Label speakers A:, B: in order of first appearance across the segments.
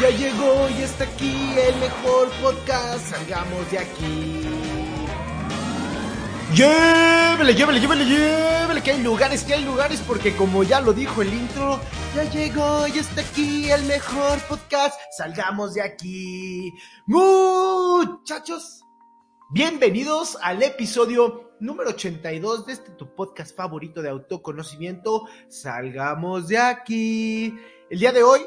A: Ya llegó y está aquí el mejor podcast. Salgamos de aquí. Llévele, llévele, llévele, llévele, que hay lugares, que hay lugares, porque como ya lo dijo el intro, ya llegó y está aquí el mejor podcast. Salgamos de aquí. Muchachos, bienvenidos al episodio número 82 de este tu podcast favorito de autoconocimiento. Salgamos de aquí. El día de hoy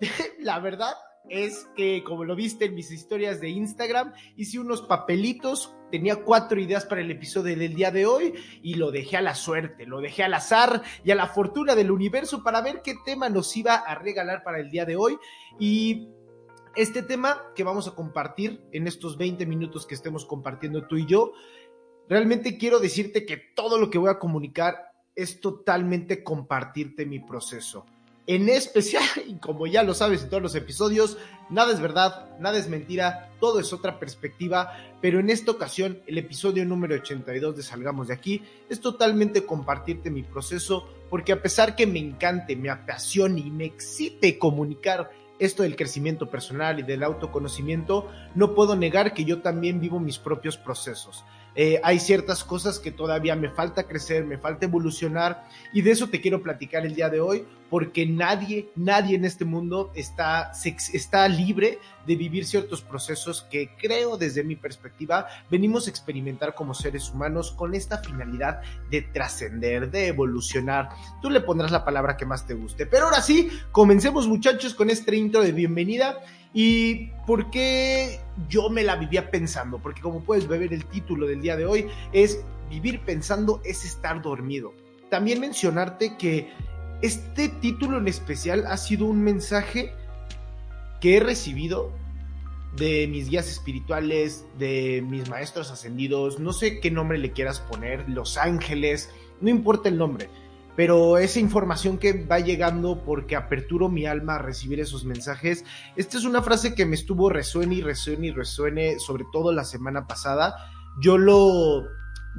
A: la verdad es que, como lo viste en mis historias de Instagram, hice unos papelitos, tenía cuatro ideas para el episodio del día de hoy y lo dejé a la suerte, lo dejé al azar y a la fortuna del universo para ver qué tema nos iba a regalar para el día de hoy. Y este tema que vamos a compartir en estos 20 minutos que estemos compartiendo tú y yo, realmente quiero decirte que todo lo que voy a comunicar es totalmente compartirte mi proceso en especial, y como ya lo sabes en todos los episodios, nada es verdad, nada es mentira, todo es otra perspectiva, pero en esta ocasión, el episodio número 82 de Salgamos de aquí es totalmente compartirte mi proceso, porque a pesar que me encante, me apasione y me excite comunicar esto del crecimiento personal y del autoconocimiento, no puedo negar que yo también vivo mis propios procesos. Eh, hay ciertas cosas que todavía me falta crecer, me falta evolucionar y de eso te quiero platicar el día de hoy porque nadie, nadie en este mundo está, está libre de vivir ciertos procesos que creo desde mi perspectiva venimos a experimentar como seres humanos con esta finalidad de trascender, de evolucionar. Tú le pondrás la palabra que más te guste. Pero ahora sí, comencemos muchachos con este intro de bienvenida ¿Y por qué yo me la vivía pensando? Porque como puedes ver el título del día de hoy es Vivir pensando es estar dormido. También mencionarte que este título en especial ha sido un mensaje que he recibido de mis guías espirituales, de mis maestros ascendidos, no sé qué nombre le quieras poner, los ángeles, no importa el nombre pero esa información que va llegando porque aperturo mi alma a recibir esos mensajes. Esta es una frase que me estuvo resuene y resuene y resuene, sobre todo la semana pasada. Yo lo,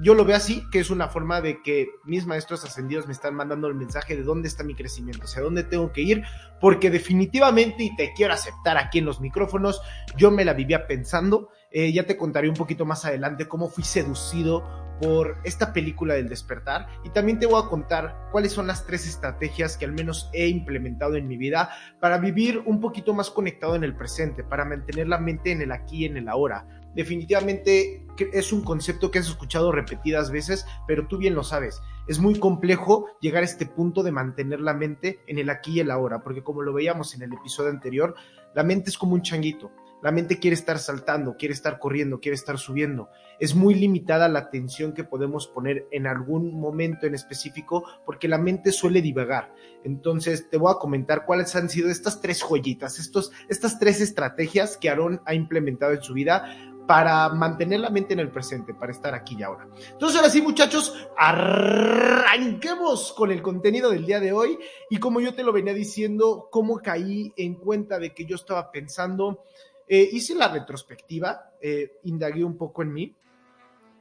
A: yo lo veo así, que es una forma de que mis maestros ascendidos me están mandando el mensaje de dónde está mi crecimiento, hacia dónde tengo que ir, porque definitivamente, y te quiero aceptar aquí en los micrófonos, yo me la vivía pensando. Eh, ya te contaré un poquito más adelante cómo fui seducido por esta película del despertar y también te voy a contar cuáles son las tres estrategias que al menos he implementado en mi vida para vivir un poquito más conectado en el presente, para mantener la mente en el aquí y en el ahora. Definitivamente es un concepto que has escuchado repetidas veces, pero tú bien lo sabes. Es muy complejo llegar a este punto de mantener la mente en el aquí y el ahora, porque como lo veíamos en el episodio anterior, la mente es como un changuito la mente quiere estar saltando, quiere estar corriendo, quiere estar subiendo. Es muy limitada la atención que podemos poner en algún momento en específico porque la mente suele divagar. Entonces te voy a comentar cuáles han sido estas tres joyitas, estos, estas tres estrategias que Aaron ha implementado en su vida para mantener la mente en el presente, para estar aquí y ahora. Entonces ahora sí muchachos, arranquemos con el contenido del día de hoy y como yo te lo venía diciendo, cómo caí en cuenta de que yo estaba pensando eh, hice la retrospectiva, eh, indagué un poco en mí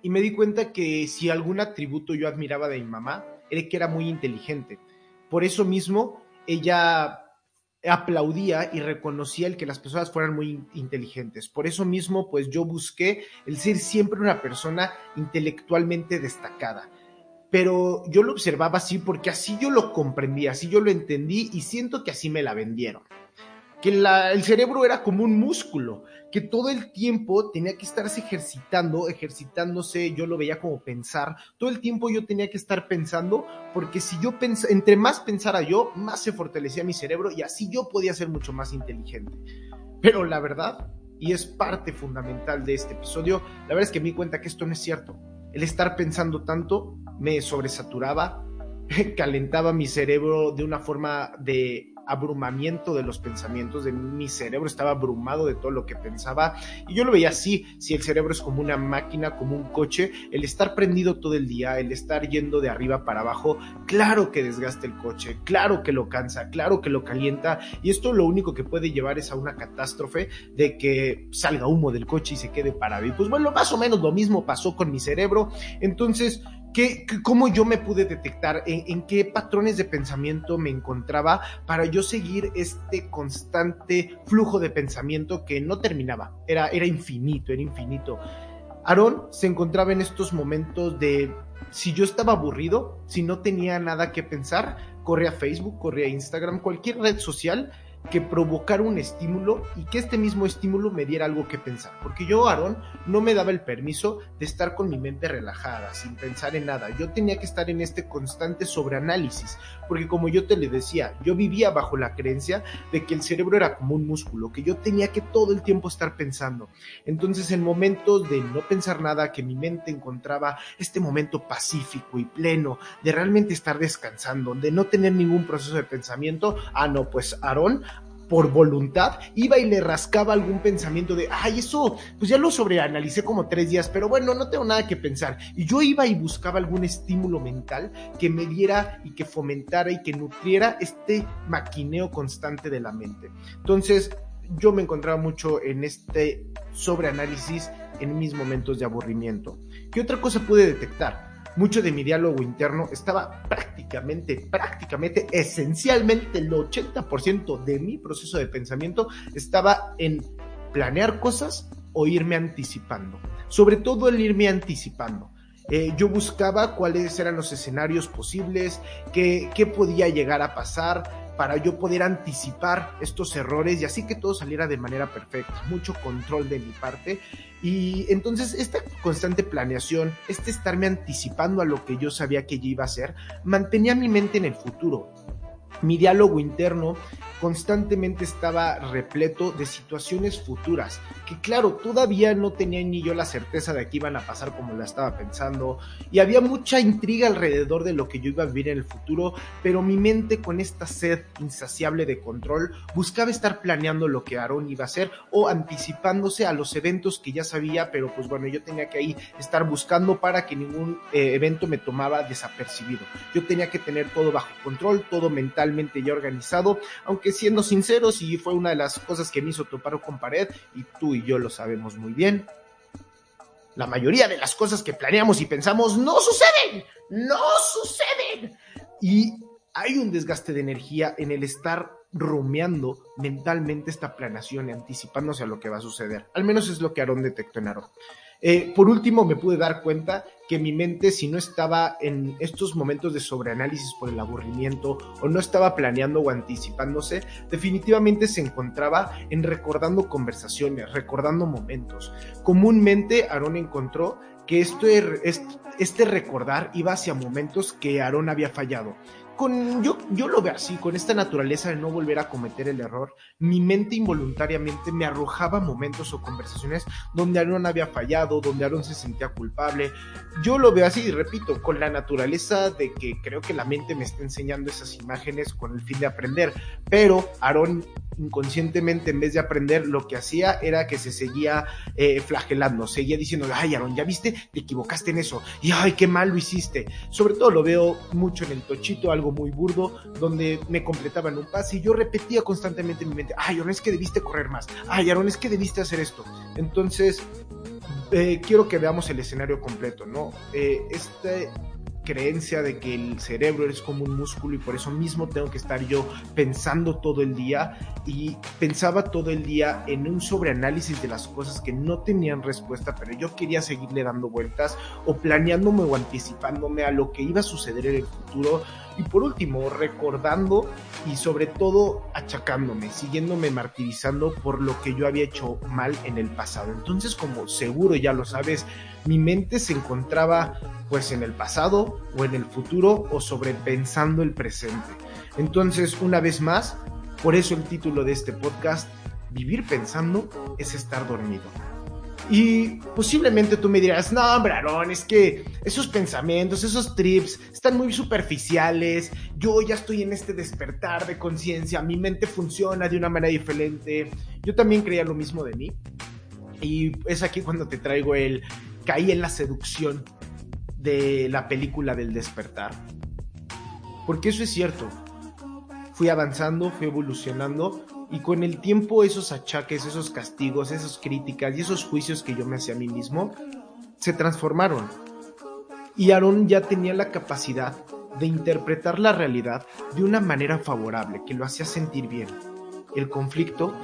A: y me di cuenta que si algún atributo yo admiraba de mi mamá, era que era muy inteligente. Por eso mismo, ella aplaudía y reconocía el que las personas fueran muy inteligentes. Por eso mismo, pues yo busqué el ser siempre una persona intelectualmente destacada. Pero yo lo observaba así porque así yo lo comprendí, así yo lo entendí y siento que así me la vendieron que el cerebro era como un músculo, que todo el tiempo tenía que estarse ejercitando, ejercitándose, yo lo veía como pensar, todo el tiempo yo tenía que estar pensando, porque si yo pensaba, entre más pensara yo, más se fortalecía mi cerebro y así yo podía ser mucho más inteligente. Pero la verdad, y es parte fundamental de este episodio, la verdad es que me di cuenta que esto no es cierto. El estar pensando tanto me sobresaturaba, calentaba mi cerebro de una forma de abrumamiento de los pensamientos, de mi cerebro estaba abrumado de todo lo que pensaba y yo lo veía así, si el cerebro es como una máquina, como un coche, el estar prendido todo el día, el estar yendo de arriba para abajo, claro que desgasta el coche, claro que lo cansa, claro que lo calienta y esto lo único que puede llevar es a una catástrofe de que salga humo del coche y se quede parado. Y pues bueno, más o menos lo mismo pasó con mi cerebro, entonces ¿Qué, ¿Cómo yo me pude detectar? En, ¿En, qué patrones de pensamiento me encontraba para yo seguir este constante flujo de pensamiento que no terminaba? Era, era infinito, era infinito. Aarón se encontraba en estos momentos de si yo estaba aburrido, si no tenía nada que pensar, corría a Facebook, corría a Instagram, cualquier red social que provocara un estímulo y que este mismo estímulo me diera algo que pensar. Porque yo, Aarón, no me daba el permiso de estar con mi mente relajada, sin pensar en nada. Yo tenía que estar en este constante sobreanálisis. Porque como yo te le decía, yo vivía bajo la creencia de que el cerebro era como un músculo, que yo tenía que todo el tiempo estar pensando. Entonces, en momentos de no pensar nada, que mi mente encontraba este momento pacífico y pleno, de realmente estar descansando, de no tener ningún proceso de pensamiento, ah, no, pues Aarón por voluntad, iba y le rascaba algún pensamiento de, ay, eso, pues ya lo sobreanalicé como tres días, pero bueno, no tengo nada que pensar. Y yo iba y buscaba algún estímulo mental que me diera y que fomentara y que nutriera este maquineo constante de la mente. Entonces, yo me encontraba mucho en este sobreanálisis en mis momentos de aburrimiento. ¿Qué otra cosa pude detectar? Mucho de mi diálogo interno estaba prácticamente, prácticamente, esencialmente el 80% de mi proceso de pensamiento estaba en planear cosas o irme anticipando. Sobre todo el irme anticipando. Eh, yo buscaba cuáles eran los escenarios posibles, qué, qué podía llegar a pasar, para yo poder anticipar estos errores y así que todo saliera de manera perfecta, mucho control de mi parte. Y entonces esta constante planeación, este estarme anticipando a lo que yo sabía que yo iba a hacer, mantenía mi mente en el futuro. Mi diálogo interno constantemente estaba repleto de situaciones futuras, que claro, todavía no tenía ni yo la certeza de que iban a pasar como la estaba pensando, y había mucha intriga alrededor de lo que yo iba a vivir en el futuro, pero mi mente con esta sed insaciable de control buscaba estar planeando lo que Aaron iba a hacer o anticipándose a los eventos que ya sabía, pero pues bueno, yo tenía que ahí estar buscando para que ningún eh, evento me tomaba desapercibido. Yo tenía que tener todo bajo control, todo mentalmente ya organizado, aunque siendo sinceros, y fue una de las cosas que me hizo topar con pared, y tú y yo lo sabemos muy bien, la mayoría de las cosas que planeamos y pensamos no suceden, no suceden. Y hay un desgaste de energía en el estar rumiando mentalmente esta planeación y anticipándose a lo que va a suceder. Al menos es lo que Aaron detectó en Aaron. Eh, por último, me pude dar cuenta que mi mente, si no estaba en estos momentos de sobreanálisis por el aburrimiento o no estaba planeando o anticipándose, definitivamente se encontraba en recordando conversaciones, recordando momentos. Comúnmente, Aaron encontró que esto, este recordar iba hacia momentos que Aaron había fallado con, yo, yo lo veo así, con esta naturaleza de no volver a cometer el error, mi mente involuntariamente me arrojaba momentos o conversaciones donde Aaron había fallado, donde Aaron se sentía culpable. Yo lo veo así, y repito, con la naturaleza de que creo que la mente me está enseñando esas imágenes con el fin de aprender, pero Aaron inconscientemente en vez de aprender lo que hacía era que se seguía eh, flagelando, seguía diciendo, ay Aaron, ya viste, te equivocaste en eso, y ay, qué mal lo hiciste. Sobre todo lo veo mucho en el tochito, algo muy burdo, donde me completaban un pase y yo repetía constantemente en mi mente, ay, Aaron, es que debiste correr más, ay, Aaron, es que debiste hacer esto. Entonces, eh, quiero que veamos el escenario completo, ¿no? Eh, este creencia de que el cerebro es como un músculo y por eso mismo tengo que estar yo pensando todo el día y pensaba todo el día en un sobreanálisis de las cosas que no tenían respuesta, pero yo quería seguirle dando vueltas o planeándome o anticipándome a lo que iba a suceder en el futuro y por último recordando y sobre todo achacándome, siguiéndome martirizando por lo que yo había hecho mal en el pasado. Entonces, como seguro ya lo sabes, mi mente se encontraba pues en el pasado o en el futuro o sobrepensando el presente. Entonces, una vez más, por eso el título de este podcast, Vivir pensando es estar dormido. Y posiblemente tú me dirás, no, Aaron, es que esos pensamientos, esos trips están muy superficiales. Yo ya estoy en este despertar de conciencia, mi mente funciona de una manera diferente. Yo también creía lo mismo de mí. Y es aquí cuando te traigo el caí en la seducción de la película del despertar. Porque eso es cierto. Fui avanzando, fui evolucionando y con el tiempo esos achaques, esos castigos, esas críticas y esos juicios que yo me hacía a mí mismo se transformaron. Y Aarón ya tenía la capacidad de interpretar la realidad de una manera favorable, que lo hacía sentir bien. El conflicto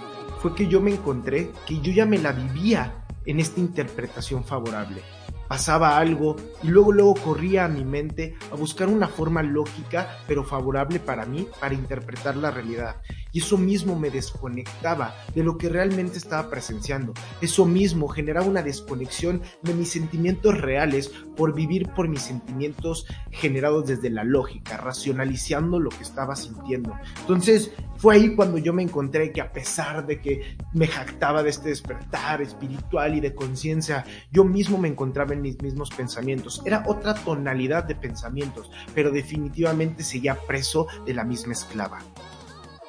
A: fue que yo me encontré que yo ya me la vivía en esta interpretación favorable pasaba algo y luego luego corría a mi mente a buscar una forma lógica pero favorable para mí para interpretar la realidad. Y eso mismo me desconectaba de lo que realmente estaba presenciando. Eso mismo generaba una desconexión de mis sentimientos reales por vivir por mis sentimientos generados desde la lógica, racionalizando lo que estaba sintiendo. Entonces fue ahí cuando yo me encontré que a pesar de que me jactaba de este despertar espiritual y de conciencia, yo mismo me encontraba en mis mismos pensamientos. Era otra tonalidad de pensamientos, pero definitivamente seguía preso de la misma esclava.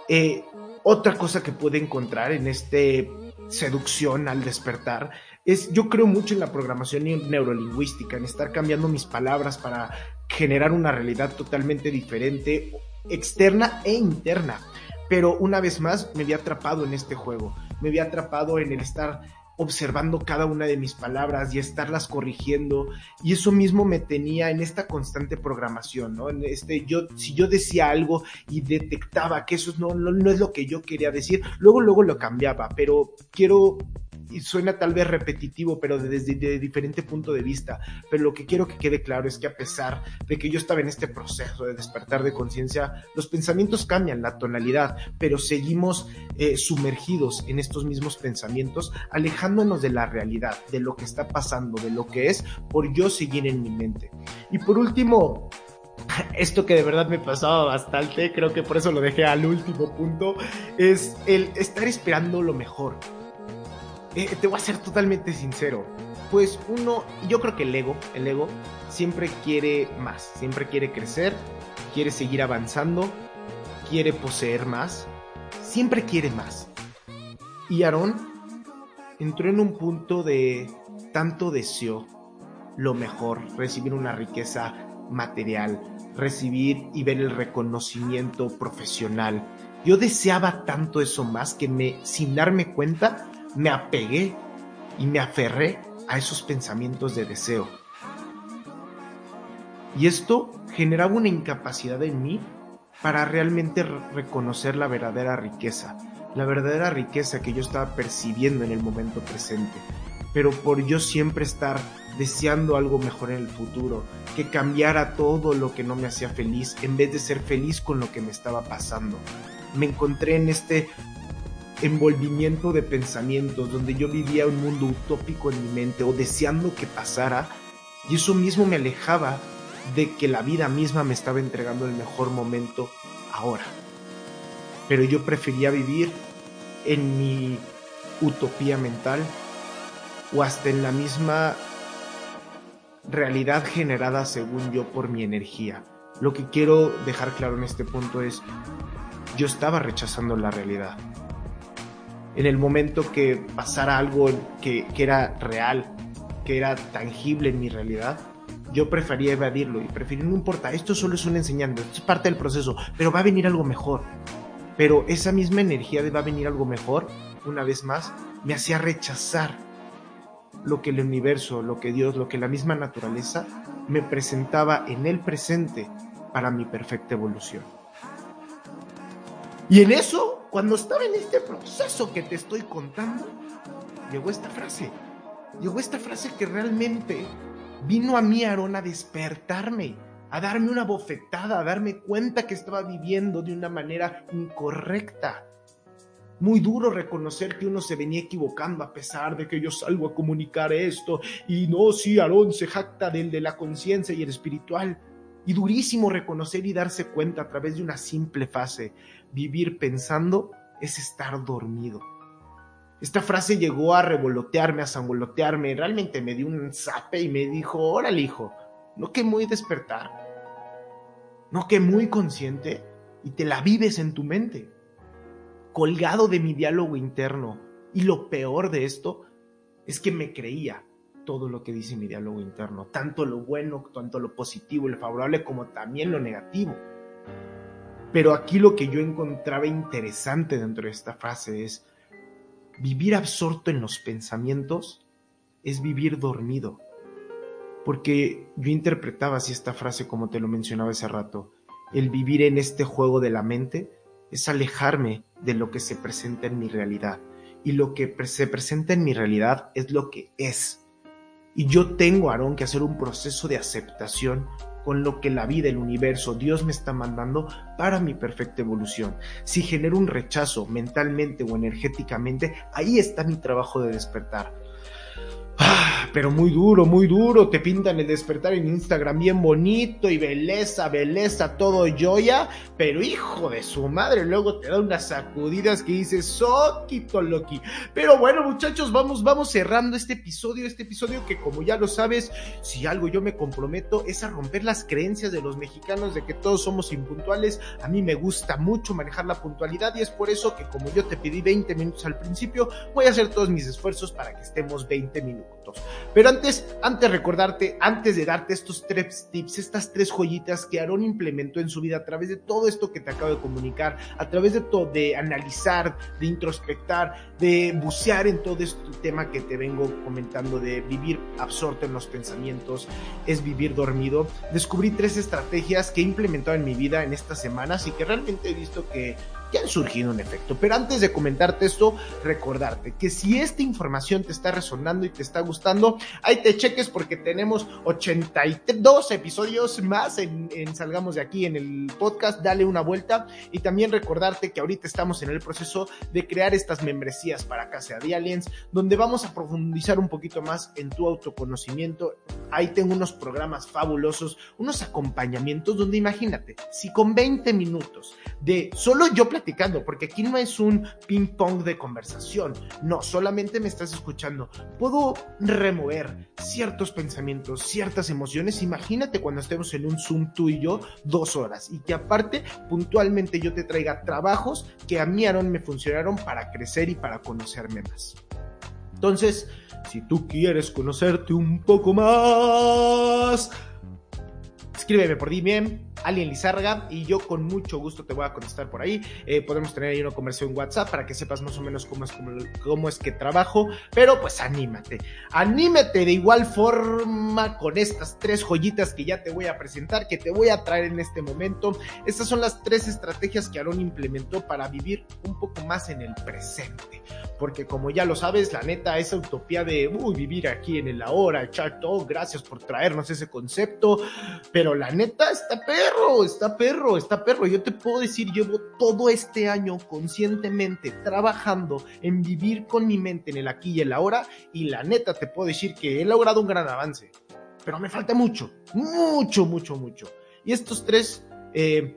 A: Eh, otra cosa que pude encontrar en este seducción al despertar es, yo creo mucho en la programación neurolingüística, en estar cambiando mis palabras para generar una realidad totalmente diferente, externa e interna. Pero una vez más me había atrapado en este juego, me había atrapado en el estar observando cada una de mis palabras y estarlas corrigiendo y eso mismo me tenía en esta constante programación, ¿no? En este yo si yo decía algo y detectaba que eso no, no, no es lo que yo quería decir, luego luego lo cambiaba, pero quiero y suena tal vez repetitivo, pero desde de diferente punto de vista. Pero lo que quiero que quede claro es que a pesar de que yo estaba en este proceso de despertar de conciencia, los pensamientos cambian la tonalidad, pero seguimos eh, sumergidos en estos mismos pensamientos, alejándonos de la realidad, de lo que está pasando, de lo que es, por yo seguir en mi mente. Y por último, esto que de verdad me pasaba bastante, creo que por eso lo dejé al último punto, es el estar esperando lo mejor. Eh, te voy a ser totalmente sincero. Pues uno, yo creo que el ego, el ego siempre quiere más, siempre quiere crecer, quiere seguir avanzando, quiere poseer más, siempre quiere más. Y Aarón entró en un punto de tanto deseo lo mejor, recibir una riqueza material, recibir y ver el reconocimiento profesional. Yo deseaba tanto eso más que me, sin darme cuenta, me apegué y me aferré a esos pensamientos de deseo. Y esto generaba una incapacidad en mí para realmente reconocer la verdadera riqueza, la verdadera riqueza que yo estaba percibiendo en el momento presente. Pero por yo siempre estar deseando algo mejor en el futuro, que cambiara todo lo que no me hacía feliz, en vez de ser feliz con lo que me estaba pasando. Me encontré en este envolvimiento de pensamientos donde yo vivía un mundo utópico en mi mente o deseando que pasara y eso mismo me alejaba de que la vida misma me estaba entregando el mejor momento ahora. Pero yo prefería vivir en mi utopía mental o hasta en la misma realidad generada según yo por mi energía. Lo que quiero dejar claro en este punto es, yo estaba rechazando la realidad en el momento que pasara algo que, era real, que era tangible en mi realidad, yo prefería evadirlo y preferí, no importa, esto solo es un enseñando, esto es parte del proceso, pero va a venir algo mejor. Pero esa misma energía de va a venir algo mejor, una vez más, me hacía rechazar lo que el universo, lo que Dios, lo que la misma naturaleza me presentaba en el presente para mi perfecta evolución. Y en eso cuando estaba en este proceso que te estoy contando, llegó esta frase. Llegó esta frase que realmente vino a mí, Aarón, a despertarme, a darme una bofetada, a darme cuenta que estaba viviendo de una manera incorrecta. Muy duro reconocer que uno se venía equivocando a pesar de que yo salgo a comunicar esto y no, sí, Aarón se jacta del de la conciencia y el espiritual. Y durísimo reconocer y darse cuenta a través de una simple fase. Vivir pensando es estar dormido. Esta frase llegó a revolotearme, a sangolotearme. Realmente me dio un zape y me dijo, órale hijo, no que muy despertar. No que muy consciente y te la vives en tu mente. Colgado de mi diálogo interno. Y lo peor de esto es que me creía todo lo que dice mi diálogo interno, tanto lo bueno, tanto lo positivo, lo favorable, como también lo negativo. Pero aquí lo que yo encontraba interesante dentro de esta frase es, vivir absorto en los pensamientos es vivir dormido. porque yo interpretaba así esta frase como te lo mencionaba hace rato. El vivir en este juego de la mente es alejarme de lo que se presenta en mi realidad. Y lo que se presenta en mi realidad es lo que es. Y yo tengo, Aarón, que hacer un proceso de aceptación con lo que la vida, el universo, Dios me está mandando para mi perfecta evolución. Si genero un rechazo mentalmente o energéticamente, ahí está mi trabajo de despertar. Ah, pero muy duro, muy duro. Te pintan el despertar en Instagram bien bonito y belleza, belleza, todo joya. Pero hijo de su madre, luego te da unas sacudidas que dices, soquito loki. Pero bueno, muchachos, vamos, vamos cerrando este episodio. Este episodio que, como ya lo sabes, si algo yo me comprometo es a romper las creencias de los mexicanos de que todos somos impuntuales. A mí me gusta mucho manejar la puntualidad y es por eso que, como yo te pedí 20 minutos al principio, voy a hacer todos mis esfuerzos para que estemos 20 minutos. Pero antes, antes recordarte, antes de darte estos tres tips, estas tres joyitas que Aarón implementó en su vida a través de todo esto que te acabo de comunicar, a través de todo, de analizar, de introspectar, de bucear en todo este tema que te vengo comentando, de vivir absorto en los pensamientos, es vivir dormido. Descubrí tres estrategias que he implementado en mi vida en estas semanas y que realmente he visto que que han surgido un efecto. Pero antes de comentarte esto, recordarte que si esta información te está resonando y te está gustando, ahí te cheques porque tenemos 82 episodios más en, Salgamos de aquí en el podcast. Dale una vuelta y también recordarte que ahorita estamos en el proceso de crear estas membresías para Casa de Aliens, donde vamos a profundizar un poquito más en tu autoconocimiento. Ahí tengo unos programas fabulosos, unos acompañamientos donde imagínate, si con 20 minutos de solo yo platicando, porque aquí no es un ping pong de conversación, no, solamente me estás escuchando. Puedo remover ciertos pensamientos, ciertas emociones. Imagínate cuando estemos en un Zoom tú y yo dos horas y que aparte puntualmente yo te traiga trabajos que a mí, me funcionaron para crecer y para conocerme más. Entonces, si tú quieres conocerte un poco más, escríbeme por DM, Alien Lizarga, y yo con mucho gusto te voy a contestar por ahí. Eh, podemos tener ahí una conversación en WhatsApp para que sepas más o menos cómo es, cómo, es que trabajo, pero pues anímate, anímate de igual forma con estas tres joyitas que ya te voy a presentar, que te voy a traer en este momento. Estas son las tres estrategias que Aaron implementó para vivir un poco más en el presente, porque como ya lo sabes, la neta, esa utopía de uy, vivir aquí en el ahora, echar todo, gracias por traernos ese concepto, pero la neta está perro, está perro, está perro. Yo te puedo decir, llevo todo este año conscientemente trabajando en vivir con mi mente en el aquí y el ahora y la neta te puedo decir que he logrado un gran avance, pero me falta mucho, mucho, mucho, mucho. Y estos tres, eh,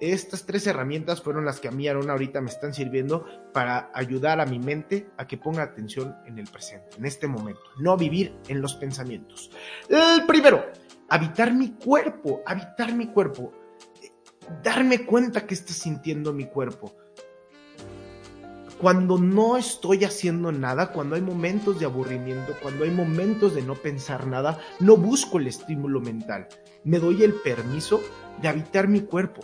A: estas tres herramientas fueron las que a mí, Aaron, ahorita me están sirviendo para ayudar a mi mente a que ponga atención en el presente, en este momento, no vivir en los pensamientos. El primero, habitar mi cuerpo, habitar mi cuerpo, darme cuenta que está sintiendo mi cuerpo. Cuando no estoy haciendo nada, cuando hay momentos de aburrimiento, cuando hay momentos de no pensar nada, no busco el estímulo mental. Me doy el permiso de habitar mi cuerpo,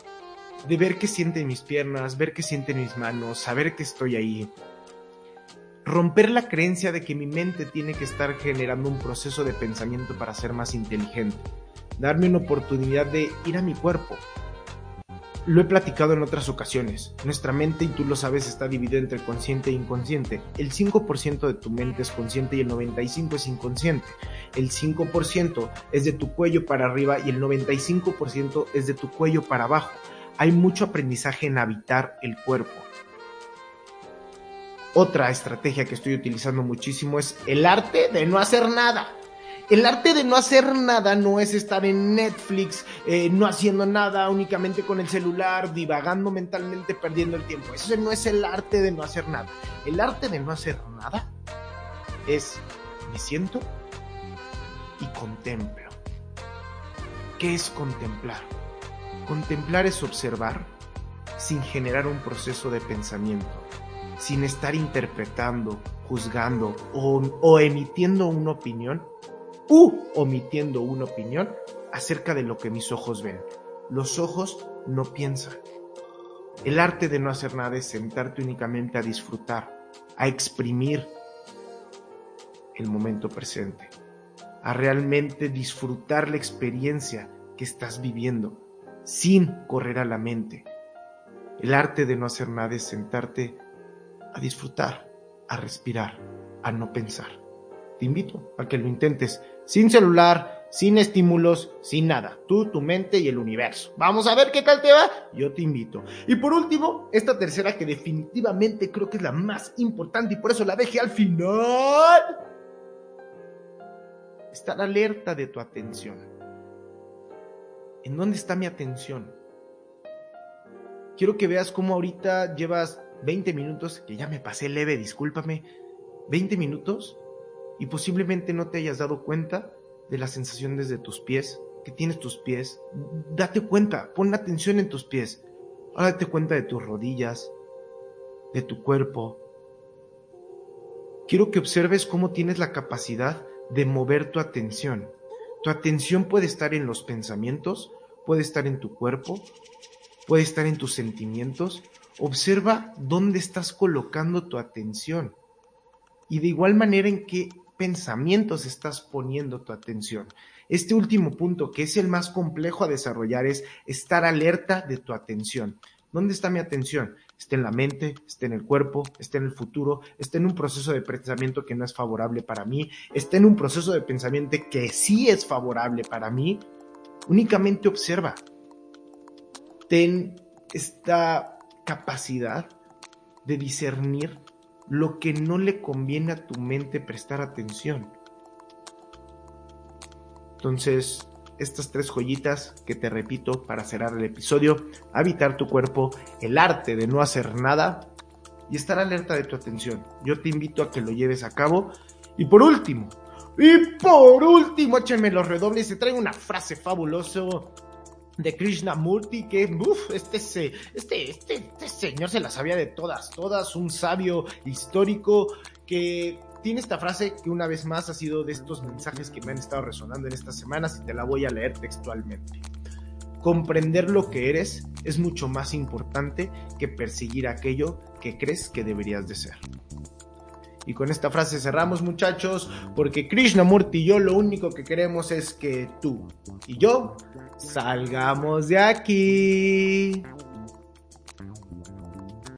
A: de ver qué sienten mis piernas, ver qué sienten mis manos, saber que estoy ahí, romper la creencia de que mi mente tiene que estar generando un proceso de pensamiento para ser más inteligente, darme una oportunidad de ir a mi cuerpo. Lo he platicado en otras ocasiones. Nuestra mente, y tú lo sabes, está dividida entre consciente e inconsciente. El 5% de tu mente es consciente y el 95% es inconsciente. El 5% es de tu cuello para arriba y el 95% es de tu cuello para abajo. Hay mucho aprendizaje en habitar el cuerpo otra estrategia que estoy utilizando muchísimo es el arte de no hacer nada. El arte de no hacer nada no es estar en Netflix, eh, no haciendo nada únicamente con el celular, divagando mentalmente, perdiendo el tiempo. Ese no es el arte de no hacer nada. El arte de no hacer nada es me siento y contemplo. ¿Qué es contemplar? Contemplar es observar sin generar un proceso de pensamiento sin estar interpretando, juzgando o, emitiendo una opinión u omitiendo una opinión acerca de lo que mis ojos ven. Los ojos no piensan. El arte de no hacer nada es sentarte únicamente a disfrutar, a exprimir el momento presente, a realmente disfrutar la experiencia que estás viviendo sin correr a la mente. El arte de no hacer nada es sentarte a disfrutar, a respirar, a no pensar. Te invito a que lo intentes sin celular, sin estímulos, sin nada. Tú, tu mente y el universo. Vamos a ver qué tal te va. Yo te invito. Y por último, esta tercera que definitivamente creo que es la más importante y por eso la dejé al final. Estar alerta de tu atención. ¿En dónde está mi atención? Quiero que veas cómo ahorita llevas 20 minutos, que ya me pasé leve, discúlpame, 20 minutos y posiblemente no te hayas dado cuenta de la sensación desde tus pies, que tienes tus pies. Date cuenta, pon atención en tus pies. Ahora date cuenta de tus rodillas, de tu cuerpo. Quiero que observes cómo tienes la capacidad de mover tu atención. Tu atención puede estar en los pensamientos, puede estar en tu cuerpo, puede estar en tus sentimientos. Observa dónde estás colocando tu atención y de igual manera en qué pensamientos estás poniendo tu atención. Este último punto, que es el más complejo a desarrollar, es estar alerta de tu atención. ¿Dónde está mi atención? Está en la mente, está en el cuerpo, está en el futuro, está en un proceso de pensamiento que no es favorable para mí, está en un proceso de pensamiento que sí es favorable para mí. Únicamente observa. Ten esta capacidad de discernir lo que no le conviene a tu mente prestar atención. Entonces, estas tres joyitas que te repito para cerrar el episodio, habitar tu cuerpo, el arte de no hacer nada y estar alerta de tu atención. Yo te invito a que lo lleves a cabo. Y por último, y por último, échenme los redobles, se trae una frase fabulosa de Krishnamurti, que uf, este, este, este, este señor se la sabía de todas, todas, un sabio histórico que tiene esta frase que una vez más ha sido de estos mensajes que me han estado resonando en estas semanas y te la voy a leer textualmente. Comprender lo que eres es mucho más importante que perseguir aquello que crees que deberías de ser. Y con esta frase cerramos muchachos, porque Krishnamurti y yo lo único que queremos es que tú y yo salgamos de aquí.